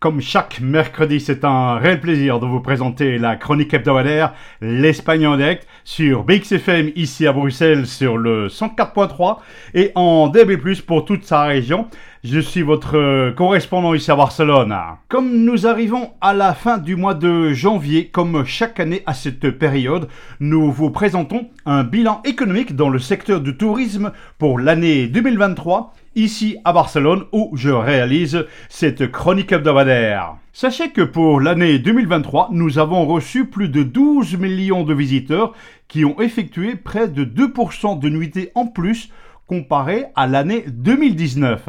Comme chaque mercredi, c'est un réel plaisir de vous présenter la chronique hebdomadaire L'Espagne en direct sur BXFM ici à Bruxelles sur le 104.3 et en DB+, pour toute sa région. Je suis votre correspondant ici à Barcelone. Comme nous arrivons à la fin du mois de janvier, comme chaque année à cette période, nous vous présentons un bilan économique dans le secteur du tourisme pour l'année 2023 ici à Barcelone où je réalise cette chronique hebdomadaire. Sachez que pour l'année 2023, nous avons reçu plus de 12 millions de visiteurs qui ont effectué près de 2% de nuitées en plus comparé à l'année 2019.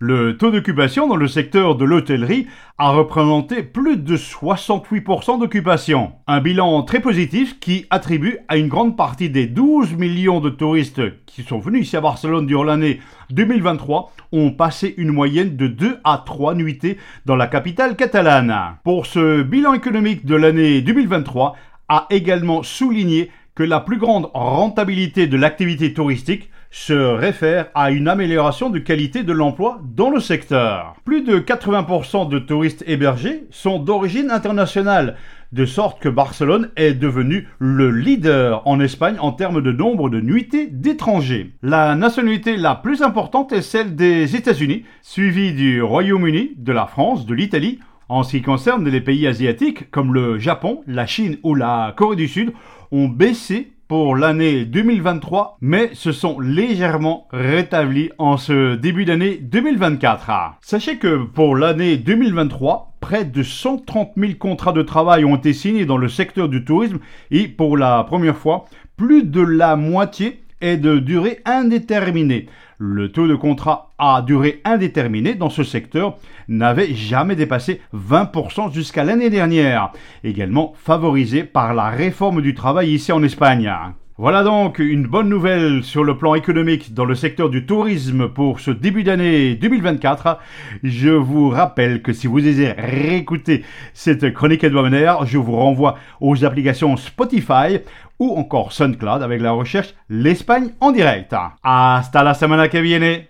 Le taux d'occupation dans le secteur de l'hôtellerie a représenté plus de 68% d'occupation. Un bilan très positif qui attribue à une grande partie des 12 millions de touristes qui sont venus ici à Barcelone durant l'année 2023 ont passé une moyenne de 2 à 3 nuitées dans la capitale catalane. Pour ce bilan économique de l'année 2023 a également souligné que la plus grande rentabilité de l'activité touristique se réfère à une amélioration de qualité de l'emploi dans le secteur. Plus de 80% de touristes hébergés sont d'origine internationale, de sorte que Barcelone est devenu le leader en Espagne en termes de nombre de nuitées d'étrangers. La nationalité la plus importante est celle des États-Unis, suivie du Royaume-Uni, de la France, de l'Italie. En ce qui concerne les pays asiatiques comme le Japon, la Chine ou la Corée du Sud, ont baissé pour l'année 2023, mais se sont légèrement rétablis en ce début d'année 2024. Sachez que pour l'année 2023, près de 130 000 contrats de travail ont été signés dans le secteur du tourisme et pour la première fois, plus de la moitié est de durée indéterminée. Le taux de contrat à durée indéterminée dans ce secteur n'avait jamais dépassé 20% jusqu'à l'année dernière, également favorisé par la réforme du travail ici en Espagne. Voilà donc une bonne nouvelle sur le plan économique dans le secteur du tourisme pour ce début d'année 2024. Je vous rappelle que si vous désirez réécouter cette chronique hebdomadaire, je vous renvoie aux applications Spotify ou encore SoundCloud avec la recherche L'Espagne en direct. Hasta la semana que viene